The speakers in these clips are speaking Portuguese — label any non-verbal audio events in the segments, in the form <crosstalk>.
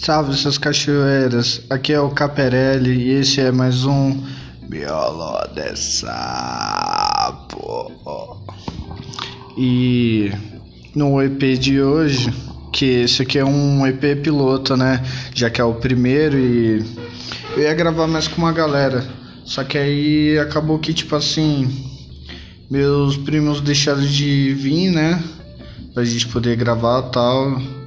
Salve essas cachoeiras, aqui é o Caperelli e esse é mais um Biolo de Sapo. E no EP de hoje, que esse aqui é um EP piloto, né? Já que é o primeiro e eu ia gravar mais com uma galera. Só que aí acabou que tipo assim, meus primos deixaram de vir, né? Pra gente poder gravar tal.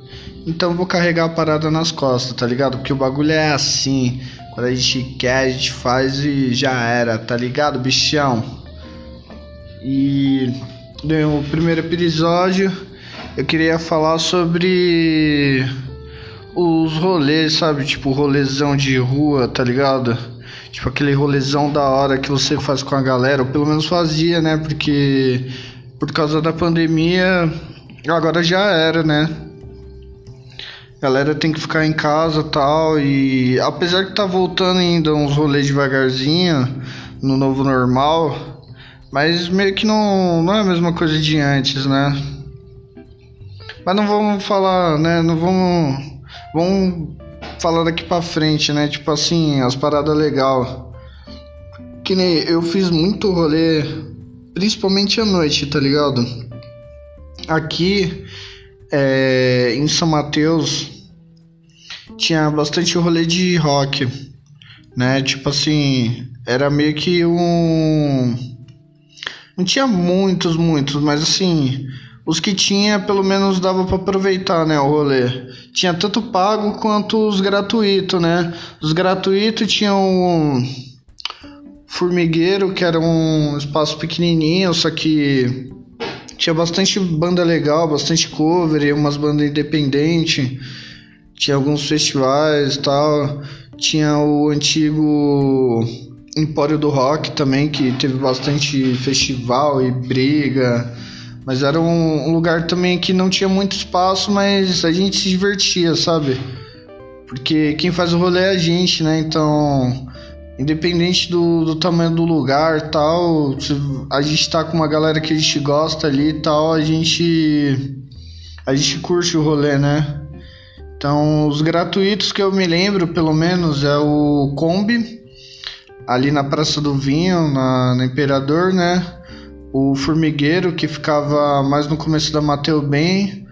Então vou carregar a parada nas costas, tá ligado? Porque o bagulho é assim. Quando a gente quer, a gente faz e já era, tá ligado, bichão? E no primeiro episódio eu queria falar sobre os rolês, sabe? Tipo, rolezão de rua, tá ligado? Tipo, aquele rolezão da hora que você faz com a galera, ou pelo menos fazia, né? Porque por causa da pandemia, agora já era, né? Galera tem que ficar em casa tal. E apesar que tá voltando ainda uns rolês devagarzinho no novo normal, mas meio que não, não é a mesma coisa de antes, né? Mas não vamos falar, né? Não vamos. Vamos falar daqui pra frente, né? Tipo assim, as paradas legal. Que nem eu fiz muito rolê, principalmente à noite, tá ligado? Aqui é, em São Mateus tinha bastante rolê de rock, né? Tipo assim, era meio que um. Não tinha muitos, muitos, mas assim, os que tinha pelo menos dava para aproveitar, né? O rolê. Tinha tanto pago quanto os gratuitos, né? Os gratuitos tinham. Um formigueiro, que era um espaço pequenininho, só que tinha bastante banda legal, bastante cover umas bandas independentes. Tinha alguns festivais e tal. Tinha o antigo Empório do Rock também, que teve bastante festival e briga. Mas era um lugar também que não tinha muito espaço, mas a gente se divertia, sabe? Porque quem faz o rolê é a gente, né? Então Independente do, do tamanho do lugar tal, a gente tá com uma galera que a gente gosta ali e tal, a gente. A gente curte o rolê, né? Então, os gratuitos que eu me lembro, pelo menos, é o Kombi, ali na Praça do Vinho, na, na Imperador, né? O Formigueiro, que ficava mais no começo da Mateu Bem.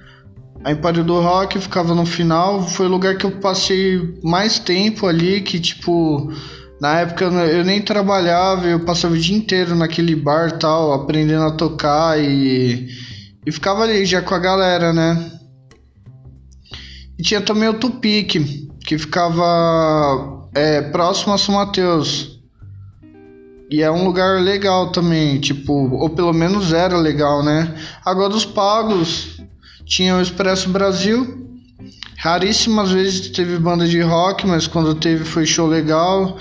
A Empório do Rock ficava no final. Foi o lugar que eu passei mais tempo ali, que tipo na época eu nem trabalhava, eu passava o dia inteiro naquele bar tal, aprendendo a tocar e, e ficava ali já com a galera, né? E tinha também o Tupic, que ficava é, próximo a São Mateus. E é um lugar legal também, tipo, ou pelo menos era legal, né? Agora dos pagos, tinha o Expresso Brasil. Raríssimas vezes teve banda de rock, mas quando teve foi show legal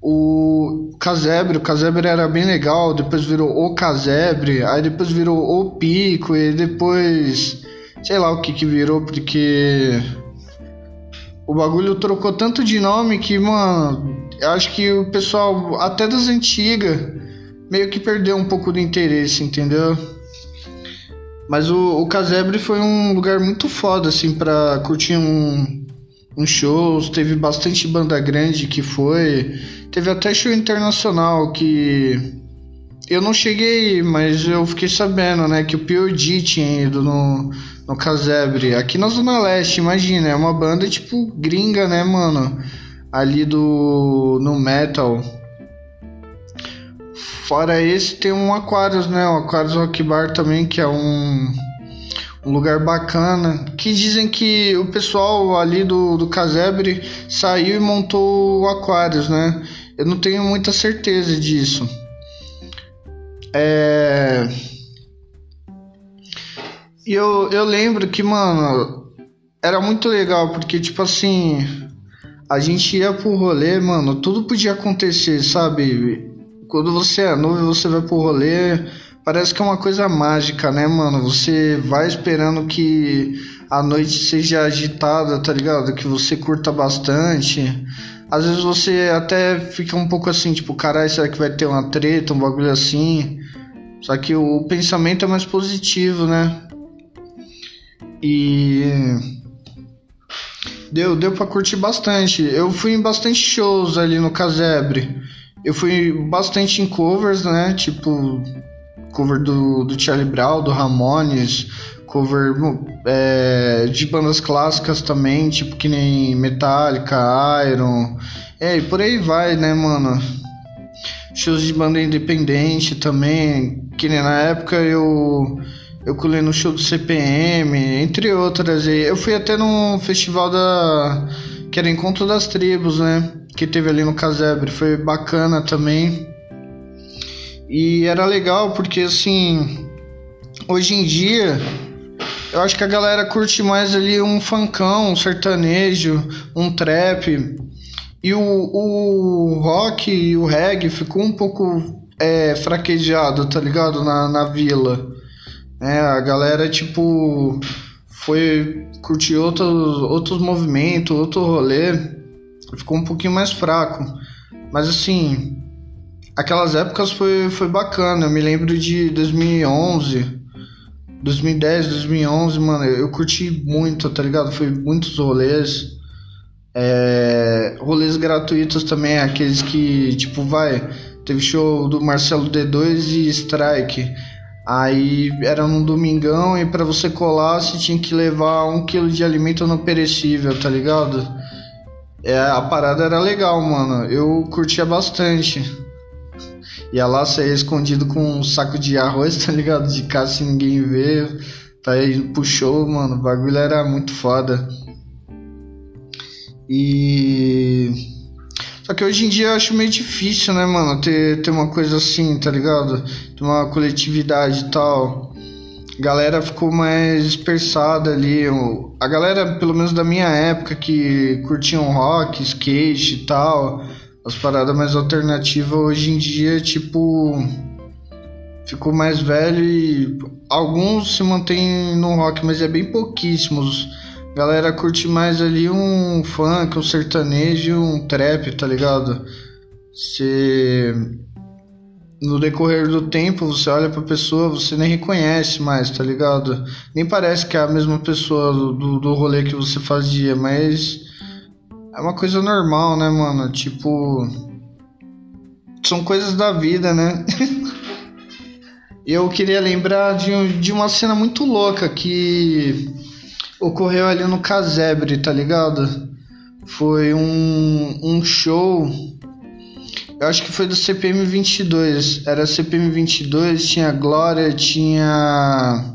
o casebre, o casebre era bem legal, depois virou o casebre, aí depois virou o pico e depois sei lá o que que virou porque o bagulho trocou tanto de nome que, mano, acho que o pessoal até das antigas meio que perdeu um pouco do interesse, entendeu? Mas o, o Casebre foi um lugar muito foda, assim, pra curtir um, uns shows, teve bastante banda grande que foi, teve até show internacional que eu não cheguei, mas eu fiquei sabendo, né, que o POD tinha ido no, no Casebre, aqui na Zona Leste, imagina, é uma banda tipo gringa, né, mano, ali do no metal. Fora esse tem um Aquarius, né, o Aquarius Rock Bar também, que é um um lugar bacana. Que dizem que o pessoal ali do, do Casebre saiu e montou o Aquários, né? Eu não tenho muita certeza disso. É. E eu, eu lembro que, mano, era muito legal, porque, tipo assim, a gente ia pro rolê, mano, tudo podia acontecer, sabe? Quando você é novo, você vai pro rolê Parece que é uma coisa mágica, né, mano? Você vai esperando que a noite seja agitada, tá ligado? Que você curta bastante. Às vezes você até fica um pouco assim, tipo, caralho, será que vai ter uma treta, um bagulho assim? Só que o pensamento é mais positivo, né? E. Deu, deu pra curtir bastante. Eu fui em bastante shows ali no Casebre. Eu fui bastante em covers, né? Tipo, cover do, do Charlie Brown, do Ramones, cover é, de bandas clássicas também, tipo que nem Metallica, Iron. É, e por aí vai, né, mano? Shows de banda independente também, que nem na época eu eu colei no show do CPM, entre outras. Eu fui até num festival da. que era Encontro das Tribos, né? Que teve ali no Casebre. Foi bacana também. E era legal porque, assim. Hoje em dia. Eu acho que a galera curte mais ali um funkão, um sertanejo, um trap. E o, o rock e o reggae ficou um pouco é, fraquejado, tá ligado? Na, na vila. É, a galera, tipo, foi curtir outros, outros movimentos, outro rolê, ficou um pouquinho mais fraco. Mas assim, aquelas épocas foi, foi bacana. Eu me lembro de 2011, 2010, 2011, mano, eu curti muito, tá ligado? Foi muitos rolês. É, rolês gratuitos também, aqueles que, tipo, vai, teve show do Marcelo D2 e Strike. Aí era num domingão e para você colar você tinha que levar um quilo de alimento não perecível, tá ligado? É, a parada era legal, mano. Eu curtia bastante. Ia lá sair escondido com um saco de arroz, tá ligado? De casa sem ninguém ver. Tá indo pro show, mano. O bagulho era muito foda. E só que hoje em dia eu acho meio difícil, né, mano, ter, ter uma coisa assim, tá ligado? Ter uma coletividade e tal. A galera ficou mais dispersada ali. A galera, pelo menos da minha época, que curtiam rock, skate e tal, as paradas mais alternativas, hoje em dia, tipo. Ficou mais velho e alguns se mantêm no rock, mas é bem pouquíssimos galera curte mais ali um funk, um sertanejo, um trap, tá ligado? Você no decorrer do tempo você olha pra pessoa, você nem reconhece mais, tá ligado? Nem parece que é a mesma pessoa do, do rolê que você fazia, mas é uma coisa normal, né, mano? Tipo. São coisas da vida, né? <laughs> Eu queria lembrar de, de uma cena muito louca que ocorreu ali no Casebre, tá ligado? Foi um, um show. Eu acho que foi do CPM 22. Era CPM 22, tinha Glória, tinha.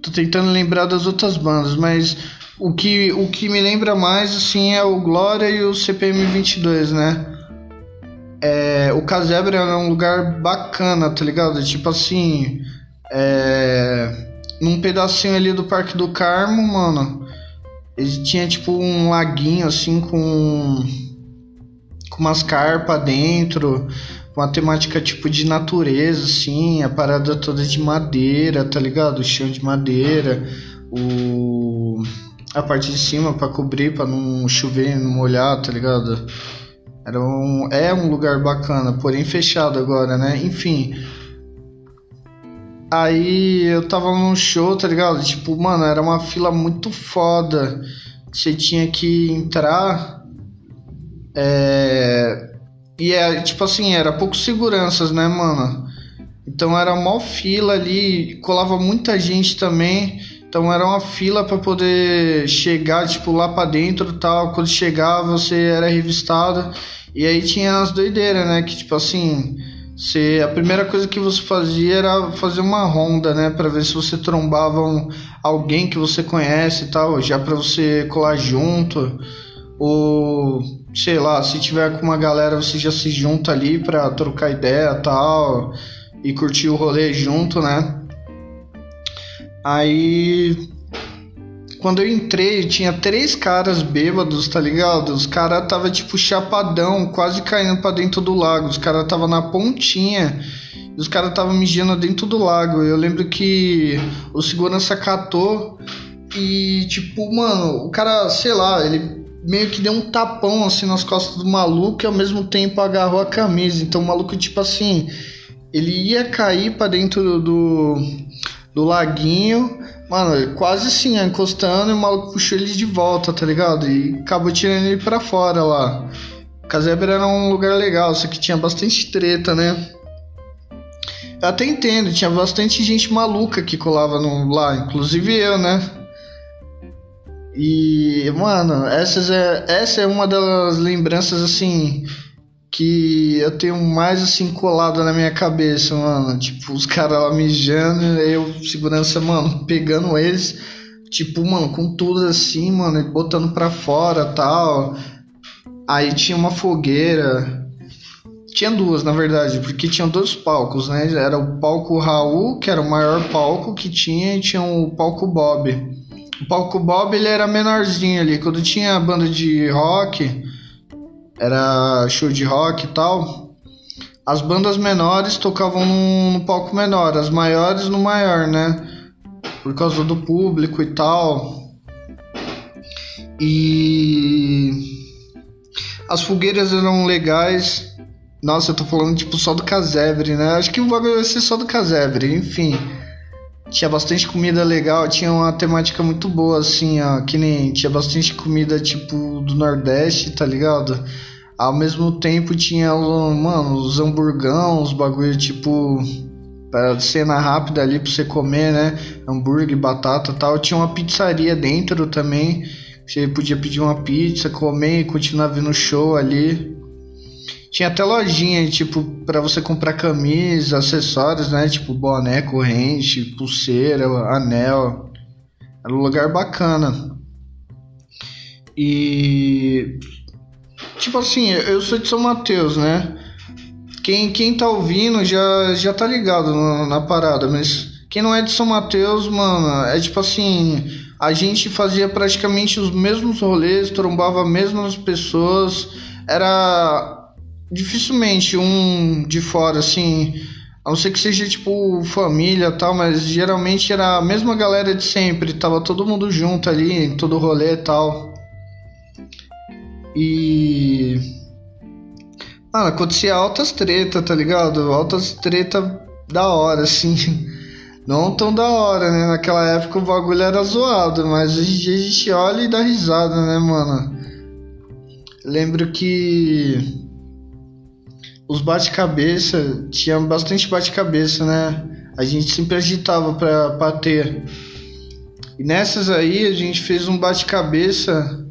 Tô tentando lembrar das outras bandas, mas o que, o que me lembra mais assim é o Glória e o CPM 22, né? É, o Casebre era um lugar bacana, tá ligado? Tipo assim. É num pedacinho ali do Parque do Carmo, mano, ele tinha tipo um laguinho assim com com umas carpas dentro, com a temática tipo de natureza assim, a parada toda de madeira, tá ligado? O chão de madeira, o a parte de cima para cobrir, para não chover, não molhar, tá ligado? Era um, é um lugar bacana, porém fechado agora, né? Enfim, Aí eu tava num show, tá ligado? Tipo, mano, era uma fila muito foda. Você tinha que entrar. É. E é, tipo assim, era poucos seguranças, né, mano? Então era mó fila ali, colava muita gente também. Então era uma fila para poder chegar, tipo, lá para dentro tal. Quando chegava, você era revistado. E aí tinha as doideiras, né? Que tipo assim você, a primeira coisa que você fazia era fazer uma ronda, né, para ver se você trombava um, alguém que você conhece e tal, já para você colar junto, ou sei lá, se tiver com uma galera você já se junta ali para trocar ideia tal e curtir o rolê junto, né? Aí quando eu entrei, tinha três caras bêbados, tá ligado? Os caras tava tipo chapadão, quase caindo para dentro do lago. Os caras tava na pontinha. E os caras tava mijando dentro do lago. Eu lembro que o segurança catou e tipo, mano, o cara, sei lá, ele meio que deu um tapão assim nas costas do maluco e ao mesmo tempo agarrou a camisa. Então o maluco tipo assim, ele ia cair para dentro do do laguinho. Mano, quase assim, encostando e o maluco puxou ele de volta, tá ligado? E acabou tirando ele pra fora lá. Casebre era um lugar legal, só que tinha bastante treta, né? Eu até entendo, tinha bastante gente maluca que colava no, lá, inclusive eu, né? E, mano, essas é, essa é uma das lembranças, assim, que eu tenho mais, assim, colado na minha cabeça, mano. Tipo, os caras lá mijando, eu, segurança, mano, pegando eles, tipo, mano, com tudo assim, mano, e botando pra fora tal. Aí tinha uma fogueira. Tinha duas, na verdade, porque tinham dois palcos, né? Era o palco Raul, que era o maior palco que tinha, e tinha o palco Bob. O palco Bob ele era menorzinho ali. Quando tinha banda de rock, era show de rock e tal. As bandas menores tocavam no, no palco menor, as maiores no maior, né? Por causa do público e tal. E as fogueiras eram legais. Nossa, eu tô falando tipo só do casebre, né? Acho que o bagulho vai ser só do casebre, enfim. Tinha bastante comida legal, tinha uma temática muito boa, assim, ó. Que nem tinha bastante comida tipo do Nordeste, tá ligado? Ao mesmo tempo tinha, mano, os hamburgão, os bagulho tipo. Pra cena rápida ali pra você comer, né? Hambúrguer, batata tal. Tinha uma pizzaria dentro também você podia pedir uma pizza, comer e continuar vendo show ali. Tinha até lojinha, tipo, para você comprar camisa, acessórios, né? Tipo boné, corrente, pulseira, anel. Era um lugar bacana. E. Tipo assim, eu sou de São Mateus, né? Quem, quem tá ouvindo já, já tá ligado na, na parada, mas quem não é de São Mateus, mano, é tipo assim a gente fazia praticamente os mesmos rolês, trombava as mesmas pessoas, era dificilmente um de fora, assim, a não ser que seja tipo família tal, mas geralmente era a mesma galera de sempre, tava todo mundo junto ali, em todo rolê e tal. E. Mano, acontecia altas treta, tá ligado? Altas treta da hora, assim. <laughs> Não tão da hora, né? Naquela época o bagulho era zoado, mas hoje em dia a gente olha e dá risada, né, mano? Lembro que os bate-cabeça, tinha bastante bate-cabeça, né? A gente sempre agitava pra bater. E nessas aí a gente fez um bate-cabeça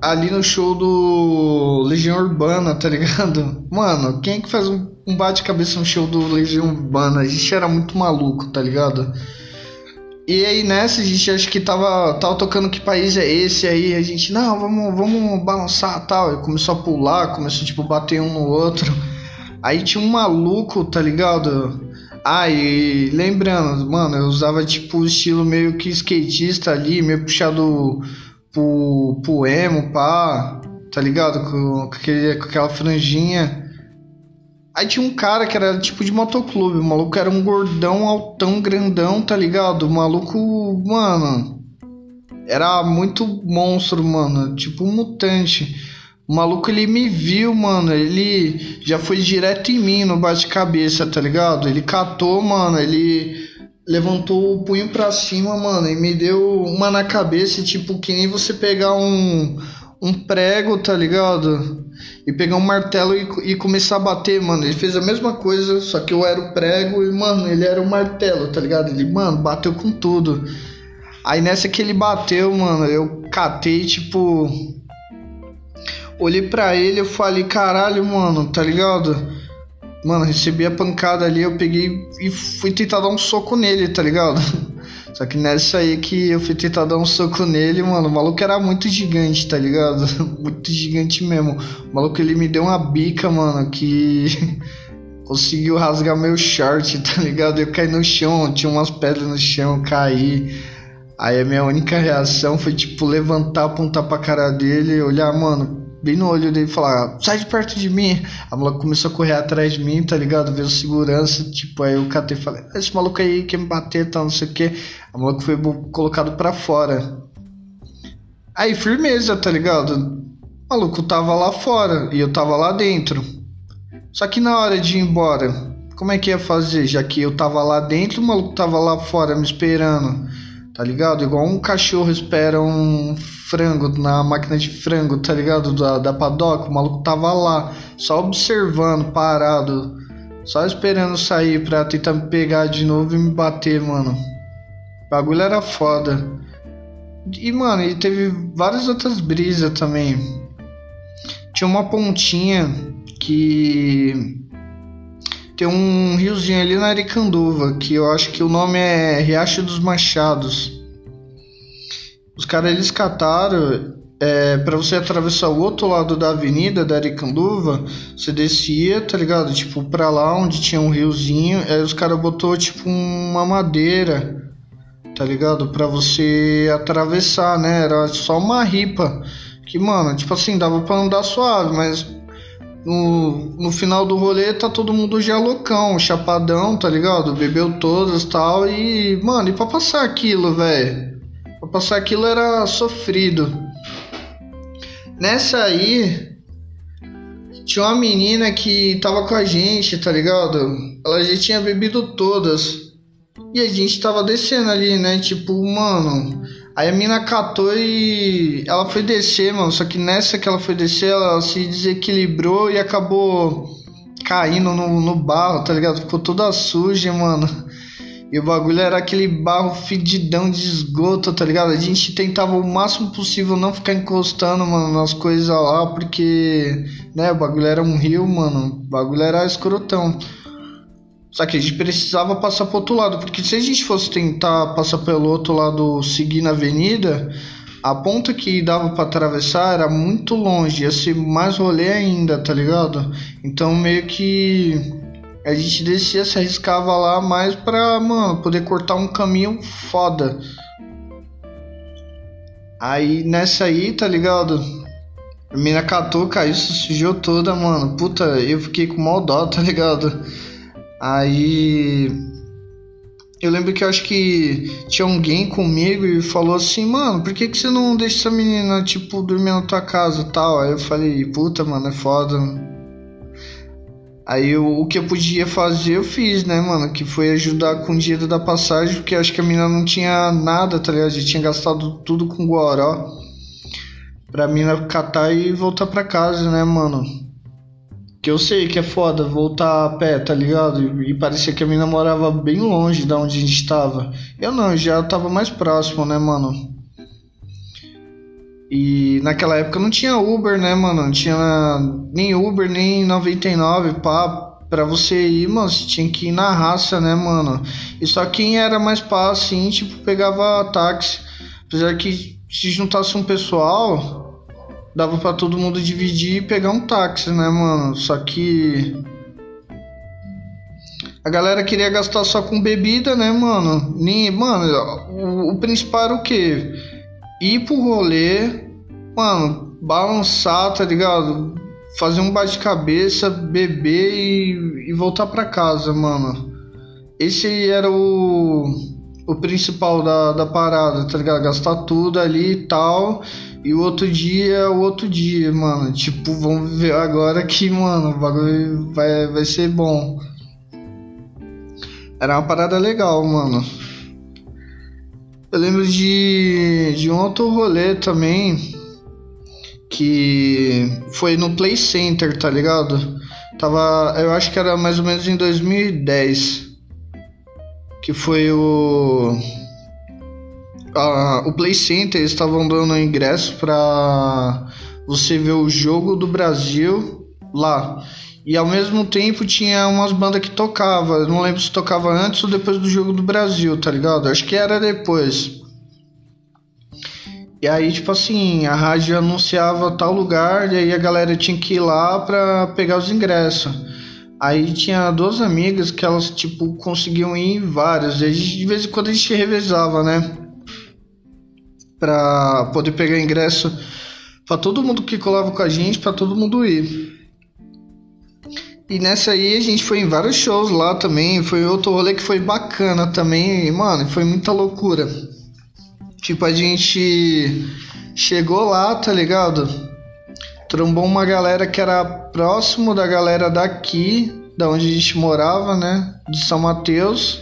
ali no show do Legião Urbana, tá ligado? <laughs> Mano, quem é que faz um, bate-cabeça no show do Legião Urbana? A gente era muito maluco, tá ligado? E aí nessa a gente acho que tava, tava tocando que país é esse aí, a gente, não, vamos, vamos balançar tal. E começou a pular, começou tipo bater um no outro. Aí tinha um maluco, tá ligado? Ah, e lembrando, mano, eu usava tipo o estilo meio que skatista ali, meio puxado pro, pro emo, pá, tá ligado? Com, com, aquele, com aquela franjinha. Aí tinha um cara que era tipo de motoclube, o maluco era um gordão, altão, grandão, tá ligado? O maluco, mano, era muito monstro, mano, tipo um mutante. O maluco ele me viu, mano, ele já foi direto em mim no bate-cabeça, tá ligado? Ele catou, mano, ele levantou o punho pra cima, mano, e me deu uma na cabeça, tipo, que nem você pegar um, um prego, tá ligado? E pegar um martelo e, e começar a bater, mano. Ele fez a mesma coisa, só que eu era o prego e, mano, ele era o martelo, tá ligado? Ele, mano, bateu com tudo. Aí nessa que ele bateu, mano, eu catei, tipo. Olhei pra ele e falei, caralho, mano, tá ligado? Mano, recebi a pancada ali, eu peguei e fui tentar dar um soco nele, tá ligado? <laughs> Só que nessa aí que eu fui tentar dar um soco nele, mano, o maluco era muito gigante, tá ligado? <laughs> muito gigante mesmo. O maluco ele me deu uma bica, mano, que <laughs> conseguiu rasgar meu short, tá ligado? Eu caí no chão, tinha umas pedras no chão, caí. Aí a minha única reação foi, tipo, levantar, apontar pra cara dele e olhar, mano, bem no olho dele e falar, sai de perto de mim. A mulher começou a correr atrás de mim, tá ligado? Veio segurança, tipo, aí eu catei e falei, esse maluco aí quer me bater, tal, não sei o que. A mulher foi colocado pra fora. Aí, firmeza, tá ligado? O maluco tava lá fora e eu tava lá dentro. Só que na hora de ir embora, como é que ia fazer? Já que eu tava lá dentro, o maluco tava lá fora me esperando. Tá ligado? Igual um cachorro espera um frango na máquina de frango, tá ligado? Da, da padoca. O maluco tava lá, só observando, parado. Só esperando sair pra tentar me pegar de novo e me bater, mano. O bagulho era foda. E, mano, e teve várias outras brisas também. Tinha uma pontinha que tem um riozinho ali na Aricanduva, que eu acho que o nome é Riacho dos Machados. Os caras eles cataram é, para você atravessar o outro lado da avenida da Aricanduva, você descia, tá ligado? Tipo, pra lá onde tinha um riozinho, aí os caras botou tipo uma madeira, tá ligado? Pra você atravessar, né? Era só uma ripa. Que, mano, tipo assim, dava pra andar suave, mas no, no final do rolê tá todo mundo já loucão, chapadão, tá ligado? Bebeu todas tal. E, mano, e pra passar aquilo, velho? Pra passar aquilo era sofrido. Nessa aí, tinha uma menina que tava com a gente, tá ligado? Ela já tinha bebido todas. E a gente tava descendo ali, né? Tipo, mano, Aí a mina catou e ela foi descer, mano. Só que nessa que ela foi descer, ela se desequilibrou e acabou caindo no, no barro, tá ligado? Ficou toda suja, mano. E o bagulho era aquele barro fedidão de esgoto, tá ligado? A gente tentava o máximo possível não ficar encostando, mano, nas coisas lá, porque, né, o bagulho era um rio, mano. O bagulho era escrotão. Só que a gente precisava passar pro outro lado, porque se a gente fosse tentar passar pelo outro lado, seguir na avenida, a ponta que dava para atravessar era muito longe, ia ser mais rolê ainda, tá ligado? Então meio que a gente descia, se arriscava lá mais pra, mano, poder cortar um caminho foda. Aí nessa aí, tá ligado? A mina catou, caiu, sujou toda, mano. Puta, eu fiquei com mal dó, tá ligado? Aí eu lembro que eu acho que tinha alguém comigo e falou assim, mano, por que, que você não deixa essa menina, tipo, dormir na tua casa e tal? Aí eu falei, puta, mano, é foda. Aí eu, o que eu podia fazer, eu fiz, né, mano? Que foi ajudar com o dinheiro da passagem, porque acho que a menina não tinha nada, tá ligado? Já tinha gastado tudo com Guaró. Pra mina catar e voltar pra casa, né, mano? Que eu sei que é foda voltar a pé, tá ligado? E, parecia que a mina morava bem longe da onde a gente tava. Eu não, já tava mais próximo, né, mano? E naquela época não tinha Uber, né, mano? Não tinha nem Uber, nem 99, pá. Pra você ir, mano, você tinha que ir na raça, né, mano? E só quem era mais pá, assim, tipo, pegava táxi. Apesar que se juntasse um pessoal, dava para todo mundo dividir e pegar um táxi, né, mano? Só que a galera queria gastar só com bebida, né, mano? Nem, mano, o, o principal era o quê? Ir pro rolê, mano, balançar, tá ligado? Fazer um bate-cabeça, beber e, e voltar para casa, mano. Esse era o, o principal da, da parada, tá ligado? Gastar tudo ali e tal. E o outro dia, o outro dia, mano. Tipo, vamos ver agora que, mano, o bagulho vai, vai ser bom. Era uma parada legal, mano. Eu lembro de, de um outro rolê também. Que foi no Play Center, tá ligado? Tava. Eu acho que era mais ou menos em 2010. Que foi o a, o Play Center estavam dando ingresso para você ver o jogo do Brasil lá. E ao mesmo tempo tinha umas bandas que tocava. Não lembro se tocava antes ou depois do jogo do Brasil, tá ligado? Acho que era depois. E aí, tipo assim, a rádio anunciava tal lugar, e aí a galera tinha que ir lá pra pegar os ingressos. Aí tinha duas amigas que elas, tipo, conseguiam ir em várias. E de vez em quando a gente revezava, né? Para poder pegar ingresso para todo mundo que colava com a gente, para todo mundo ir. E nessa aí a gente foi em vários shows lá também, foi outro rolê que foi bacana também, e, mano, foi muita loucura. Tipo, a gente chegou lá, tá ligado? Trombou uma galera que era próximo da galera daqui, da onde a gente morava, né? De São Mateus.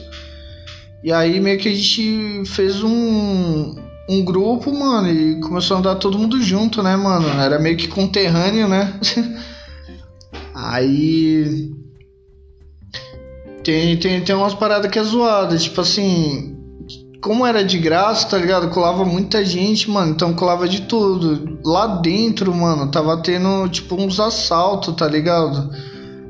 E aí meio que a gente fez um, um grupo, mano, e começou a andar todo mundo junto, né, mano? Era meio que conterrâneo, né? <laughs> aí. Tem, tem, tem umas paradas que é zoada, tipo assim. Como era de graça, tá ligado? Colava muita gente, mano, então colava de tudo. Lá dentro, mano, tava tendo, tipo, uns assaltos, tá ligado?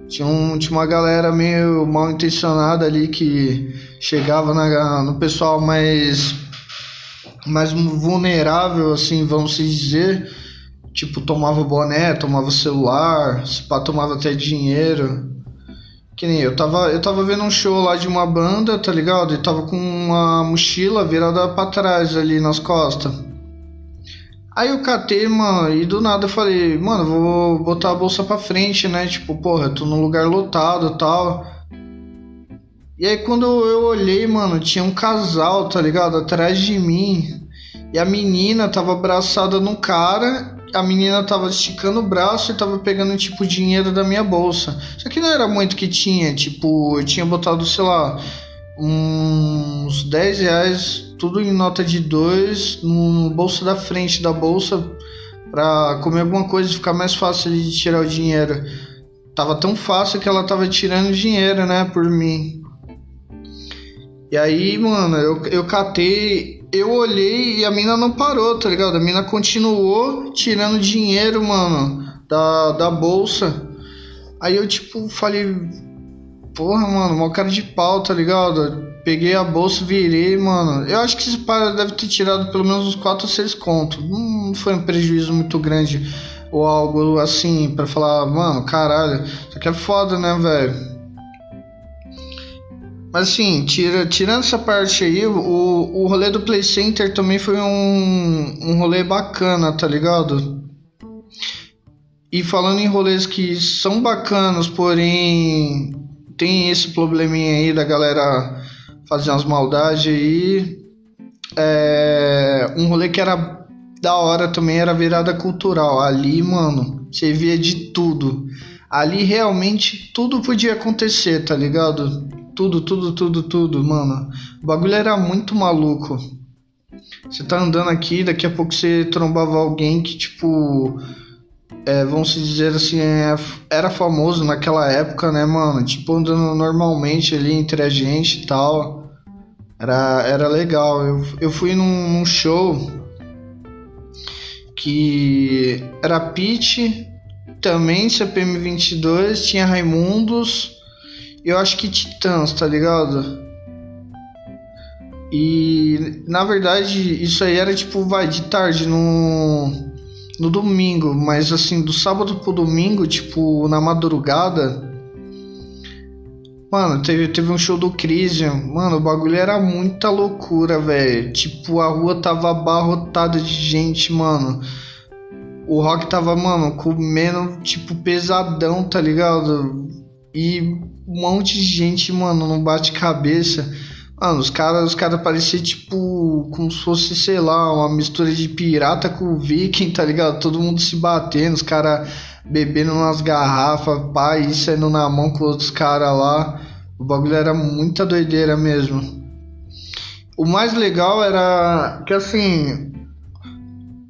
Tinha, um, tinha uma galera meio mal intencionada ali que chegava na, no pessoal mais, mais vulnerável, assim, vamos dizer. Tipo, tomava boné, tomava celular, se pá, tomava até dinheiro. Que nem eu tava, eu tava vendo um show lá de uma banda, tá ligado? E tava com uma mochila virada pra trás ali nas costas. Aí eu catei, mano, e do nada eu falei, mano, vou botar a bolsa pra frente, né? Tipo, porra, tô num lugar lotado tal. E aí quando eu olhei, mano, tinha um casal, tá ligado? Atrás de mim. E a menina tava abraçada no cara. A menina tava esticando o braço e tava pegando, tipo, dinheiro da minha bolsa. Só que não era muito que tinha, tipo, eu tinha botado, sei lá, uns 10 reais, tudo em nota de 2, no bolso da frente da bolsa, pra comer alguma coisa e ficar mais fácil de tirar o dinheiro. Tava tão fácil que ela tava tirando dinheiro, né, por mim. E aí, mano, eu, eu catei, eu olhei e a mina não parou, tá ligado? A mina continuou tirando dinheiro, mano, da, da bolsa. Aí eu, tipo, falei, Porra, mano, mó cara de pau, tá ligado? Peguei a bolsa, virei, mano. Eu acho que esse cara deve ter tirado pelo menos uns 4 ou 6 contos. Não foi um prejuízo muito grande ou algo assim para falar, mano, caralho, isso aqui é foda, né, velho? Mas assim, tira, tirando essa parte aí, o, o rolê do Play Center também foi um, um rolê bacana, tá ligado? E falando em rolês que são bacanas, porém tem esse probleminha aí da galera fazer umas maldades aí. É, um rolê que era da hora também era virada cultural. Ali, mano, você via de tudo. Ali realmente tudo podia acontecer, tá ligado? Tudo, tudo, tudo, tudo, mano. O bagulho era muito maluco. Você tá andando aqui, daqui a pouco você trombava alguém que, tipo, é, vamos dizer assim, é, era famoso naquela época, né, mano? Tipo, andando normalmente ali entre a gente e tal. Era, era legal. Eu, eu fui num, num show que era Pete, também CPM 22, tinha Raimundos, eu acho que Titãs, tá ligado? E na verdade isso aí era tipo, vai de tarde no no domingo, mas assim, do sábado pro domingo, tipo, na madrugada. Mano, teve, teve um show do Crisium. Mano, o bagulho era muita loucura, velho. Tipo, a rua tava abarrotada de gente, mano. O rock tava, mano, comendo, tipo, pesadão, tá ligado? E um monte de gente, mano, não bate cabeça. Mano, os caras os cara pareciam tipo como se fosse, sei lá, uma mistura de pirata com viking, tá ligado? Todo mundo se batendo, os caras bebendo umas garrafas, pai, saindo na mão com outros caras lá. O bagulho era muita doideira mesmo. O mais legal era que assim,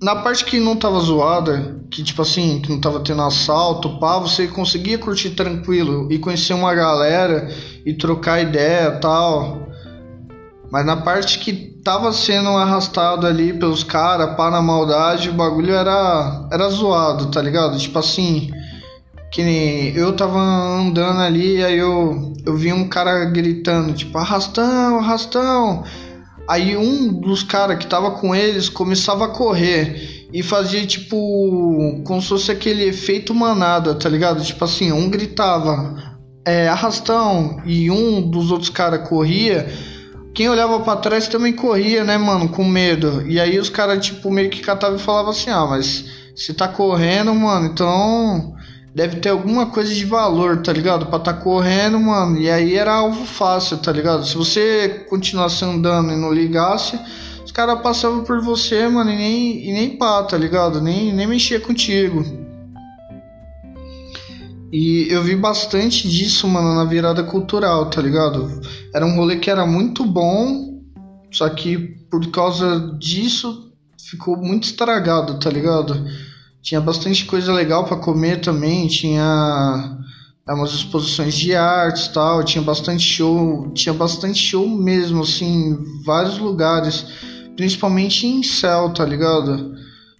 na parte que não tava zoada, que tipo assim, que não tava tendo assalto, pá, você conseguia curtir tranquilo e conhecer uma galera e trocar ideia tal. Mas na parte que tava sendo arrastado ali pelos caras, pá na maldade, o bagulho era, era zoado, tá ligado? Tipo assim, que nem eu tava andando ali, aí eu, eu vi um cara gritando, tipo, arrastão, arrastão. Aí um dos caras que tava com eles começava a correr e fazia tipo como se fosse aquele efeito manada, tá ligado? Tipo assim, um gritava é, arrastão e um dos outros caras corria quem olhava para trás também corria, né, mano, com medo. E aí os caras, tipo, meio que catavam e falavam assim: ah, mas se tá correndo, mano, então deve ter alguma coisa de valor, tá ligado? Pra tá correndo, mano. E aí era alvo fácil, tá ligado? Se você continuasse andando e não ligasse, caras passavam por você, mano, e nem, e nem pá, tá ligado? Nem, nem mexia contigo. E eu vi bastante disso, mano, na virada cultural, tá ligado? Era um rolê que era muito bom, só que por causa disso ficou muito estragado, tá ligado? Tinha bastante coisa legal para comer também, tinha umas exposições de artes tal, tinha bastante show, tinha bastante show mesmo, assim, em vários lugares, principalmente em céu, tá ligado?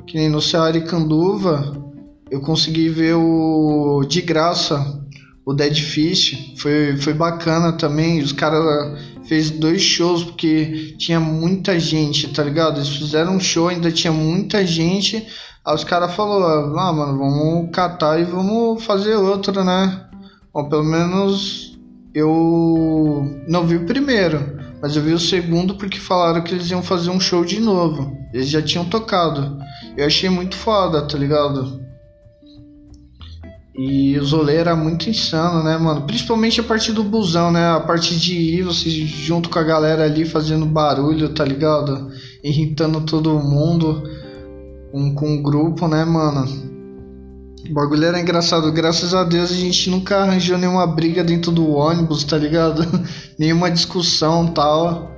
Que nem no Céu Aricanduva, eu consegui ver o de graça o Dead Fish, foi, foi bacana também. Os caras fez dois shows porque tinha muita gente, tá ligado? Eles fizeram um show, ainda tinha muita gente. Aí os caras falaram, ah, mano, vamos catar e vamos fazer outro, né? Bom, pelo menos eu não vi o primeiro, mas eu vi o segundo porque falaram que eles iam fazer um show de novo. Eles já tinham tocado. Eu achei muito foda, tá ligado? E o rolê era muito insano, né, mano? Principalmente a parte do busão, né? A parte de ir, você junto com a galera ali fazendo barulho, tá ligado? Irritando todo mundo com, com o grupo, né, mano? O bagulho era engraçado. Graças a Deus a gente nunca arranjou nenhuma briga dentro do ônibus, tá ligado? <laughs> nenhuma discussão tal.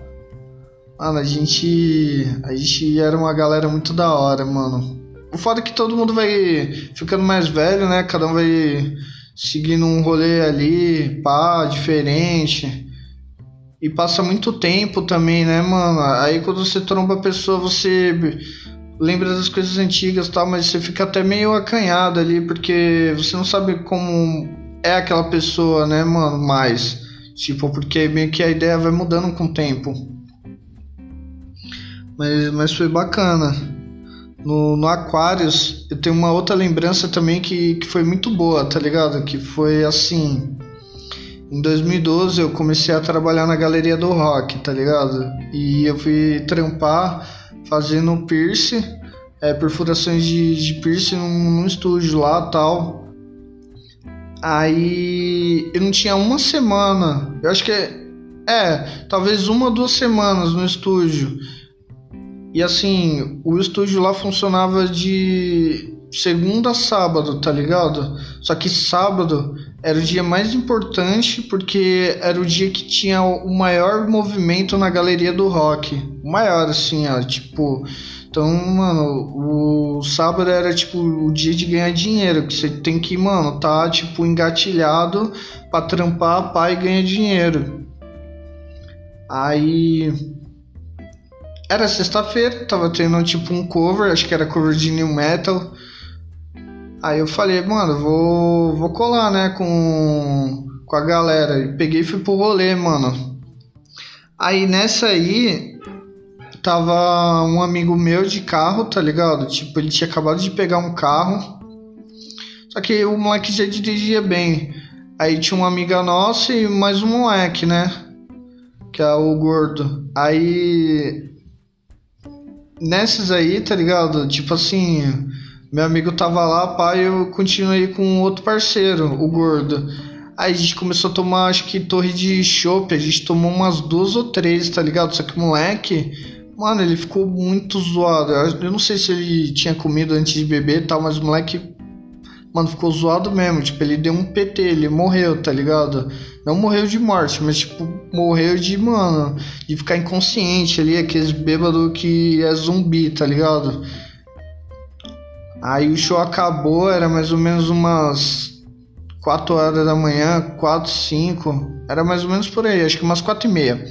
Mano, a gente. A gente era uma galera muito da hora, mano. O foda é que todo mundo vai ficando mais velho, né? Cada um vai seguindo um rolê ali, pá, diferente. E passa muito tempo também, né, mano? Aí quando você tromba a pessoa, você lembra das coisas antigas tal, mas você fica até meio acanhado ali, porque você não sabe como é aquela pessoa, né, mano? Mais. Tipo, porque meio que a ideia vai mudando com o tempo. Mas, mas foi bacana. No, no Aquarius, eu tenho uma outra lembrança também que, que foi muito boa, tá ligado? Que foi assim. Em 2012 eu comecei a trabalhar na galeria do rock, tá ligado? E eu fui trampar fazendo piercing, é, perfurações de, de piercing num, num estúdio lá tal. Aí eu não tinha uma semana, eu acho que é, é talvez uma duas semanas no estúdio. E assim, o estúdio lá funcionava de segunda a sábado, tá ligado? Só que sábado era o dia mais importante porque era o dia que tinha o maior movimento na galeria do rock. O maior, assim, ó, tipo. Então, mano, o sábado era tipo o dia de ganhar dinheiro, que você tem que, mano, tá tipo engatilhado pra trampar, pai e ganhar dinheiro. Aí era sexta-feira, tava tendo tipo um cover, acho que era cover de new metal. Aí eu falei, mano, vou, vou colar, né, com, com a galera. E peguei e fui pro rolê, mano. Aí nessa aí, tava um amigo meu de carro, tá ligado? Tipo, ele tinha acabado de pegar um carro. Só que o moleque já dirigia bem. Aí tinha uma amiga nossa e mais um moleque, né? Que é o gordo. Aí nessas aí, tá ligado? Tipo assim, meu amigo tava lá, pai, eu continuei com outro parceiro, o gordo. Aí a gente começou a tomar, acho que torre de chopp, a gente tomou umas duas ou três, tá ligado? Só que o moleque, mano, ele ficou muito zoado. Eu não sei se ele tinha comido antes de beber e tal, mas o moleque mano, ficou zoado mesmo. Tipo, ele deu um PT, ele morreu, tá ligado? Não morreu de morte, mas, tipo, morreu de, mano, de ficar inconsciente ali, aqueles bêbado que é zumbi, tá ligado? Aí o show acabou, era mais ou menos umas 4 horas da manhã, 4, 5, era mais ou menos por aí, acho que umas 4 e meia.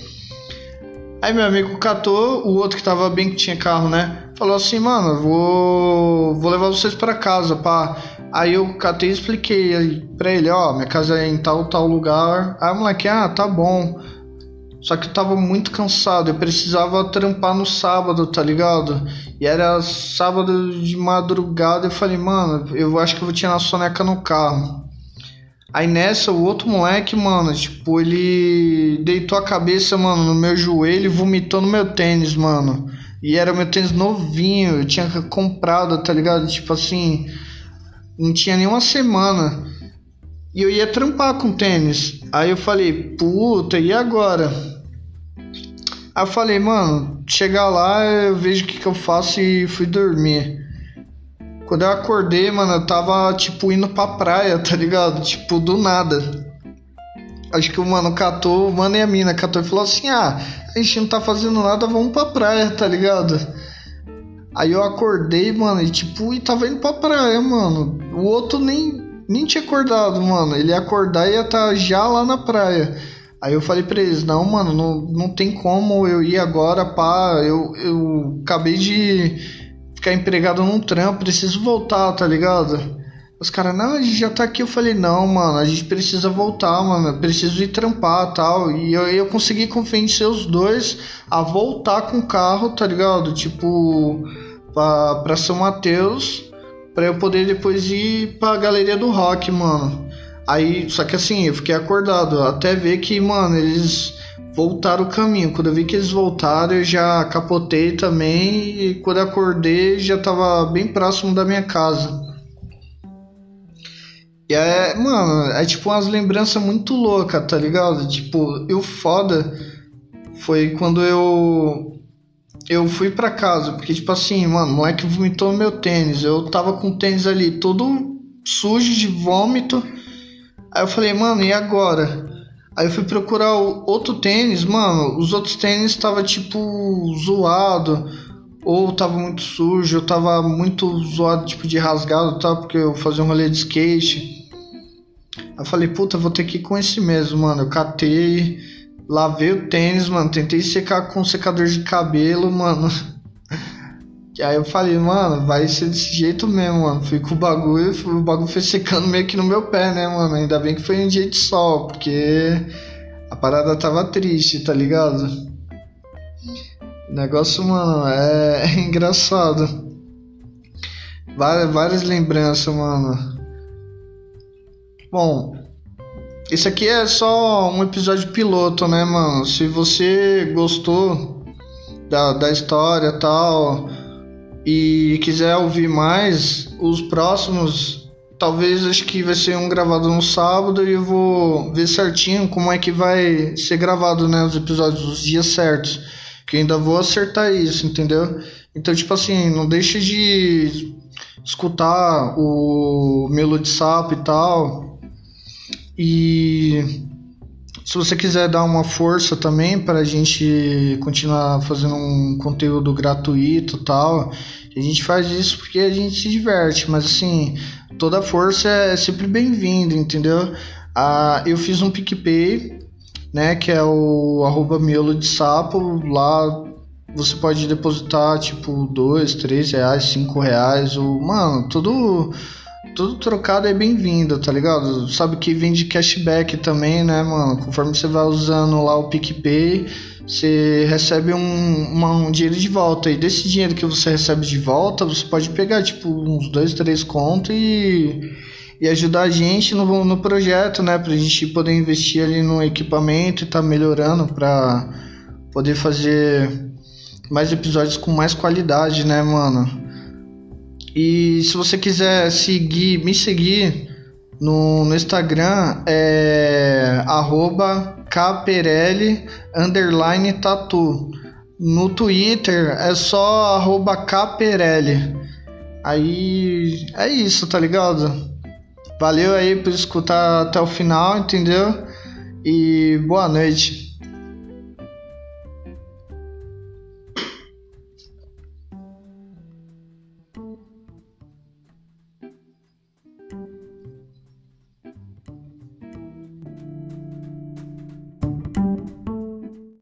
Aí meu amigo catou, o outro que tava bem que tinha carro, né? Falou assim, mano, vou vou levar vocês para casa, pá. Aí eu catei e expliquei pra ele, ó, minha casa é em tal, tal lugar. Aí o moleque, ah, tá bom. Só que eu tava muito cansado, eu precisava trampar no sábado, tá ligado? E era sábado de madrugada, eu falei, mano, eu acho que eu vou tirar a soneca no carro. Aí nessa, o outro moleque, mano, tipo, ele deitou a cabeça, mano, no meu joelho e vomitou no meu tênis, mano. E era meu tênis novinho, eu tinha comprado, tá ligado? Tipo assim, não tinha nenhuma semana. E eu ia trampar com tênis. Aí eu falei, puta, e agora? Aí eu falei, mano, chegar lá eu vejo o que, que eu faço e fui dormir. Quando eu acordei, mano, eu tava, tipo, indo pra praia, tá ligado? Tipo, do nada. Acho que o mano catou, o mano e a mina catou e falou assim: ah, a gente não tá fazendo nada, vamos pra praia, tá ligado? Aí eu acordei, mano, e tipo, e tava indo pra praia, mano. O outro nem, nem tinha acordado, mano. Ele ia acordar e ia estar tá já lá na praia. Aí eu falei pra eles, não, mano, não, não tem como eu ir agora, pá. Eu, eu acabei de ficar empregado num trampo, preciso voltar, tá ligado? Os caras, não, a gente já tá aqui. Eu falei, não, mano, a gente precisa voltar, mano. Eu preciso ir trampar tal. E eu, eu consegui convencer os dois a voltar com o carro, tá ligado? Tipo, pra, pra São Mateus, pra eu poder depois ir pra galeria do rock, mano. Aí, só que assim, eu fiquei acordado até ver que, mano, eles voltaram o caminho. Quando eu vi que eles voltaram, eu já capotei também. E quando eu acordei, já tava bem próximo da minha casa. E é, mano, é tipo umas lembranças muito loucas, tá ligado? Tipo, eu foda foi quando eu eu fui para casa, porque tipo assim, mano, o moleque vomitou meu tênis. Eu tava com o tênis ali todo sujo de vômito. Aí eu falei, mano, e agora? Aí eu fui procurar outro tênis, mano, os outros tênis tava tipo zoado ou tava muito sujo, eu tava muito zoado, tipo de rasgado, tá? Porque eu fazia um rolê de skate. Eu falei, puta, vou ter que ir com esse mesmo, mano. Eu catei, lavei o tênis, mano. Tentei secar com um secador de cabelo, mano. <laughs> E aí eu falei, mano, vai ser desse jeito mesmo, mano. Fui com o bagulho, o bagulho foi secando meio que no meu pé, né, mano? Ainda bem que foi um dia de sol, porque a parada tava triste, tá ligado? Negócio, mano, é, <laughs> é engraçado. Várias, várias lembranças, mano. Bom, esse aqui é só um episódio piloto, né, mano? Se você gostou da, da história tal e quiser ouvir mais, os próximos, talvez acho que vai ser um gravado no sábado e eu vou ver certinho como é que vai ser gravado, né, os episódios, os dias certos. Que ainda vou acertar isso, entendeu? Então, tipo assim, não deixe de escutar o Melody Sapo e tal e se você quiser dar uma força também para a gente continuar fazendo um conteúdo gratuito tal, a gente faz isso porque a gente se diverte, mas assim, toda força é sempre bem-vinda, entendeu? Ah, eu fiz um PicPay, né, que é o arroba miolo de sapo, lá você pode depositar tipo dois, três reais, cinco reais, ou, mano, tudo tudo trocado é bem-vindo, tá ligado? Sabe que vem de cashback também, né, mano? Conforme você vai usando lá o PicPay, você recebe um, uma, um dinheiro de volta. E desse dinheiro que você recebe de volta, você pode pegar, tipo, uns dois, três contos e, e ajudar a gente no, no projeto, né? Pra gente poder investir ali no equipamento e tá melhorando pra poder fazer mais episódios com mais qualidade, né, mano? E se você quiser seguir, me seguir no, no Instagram é arroba underline tatu. No Twitter é só arroba. Aí é isso, tá ligado? Valeu aí por escutar até o final, entendeu? E boa noite.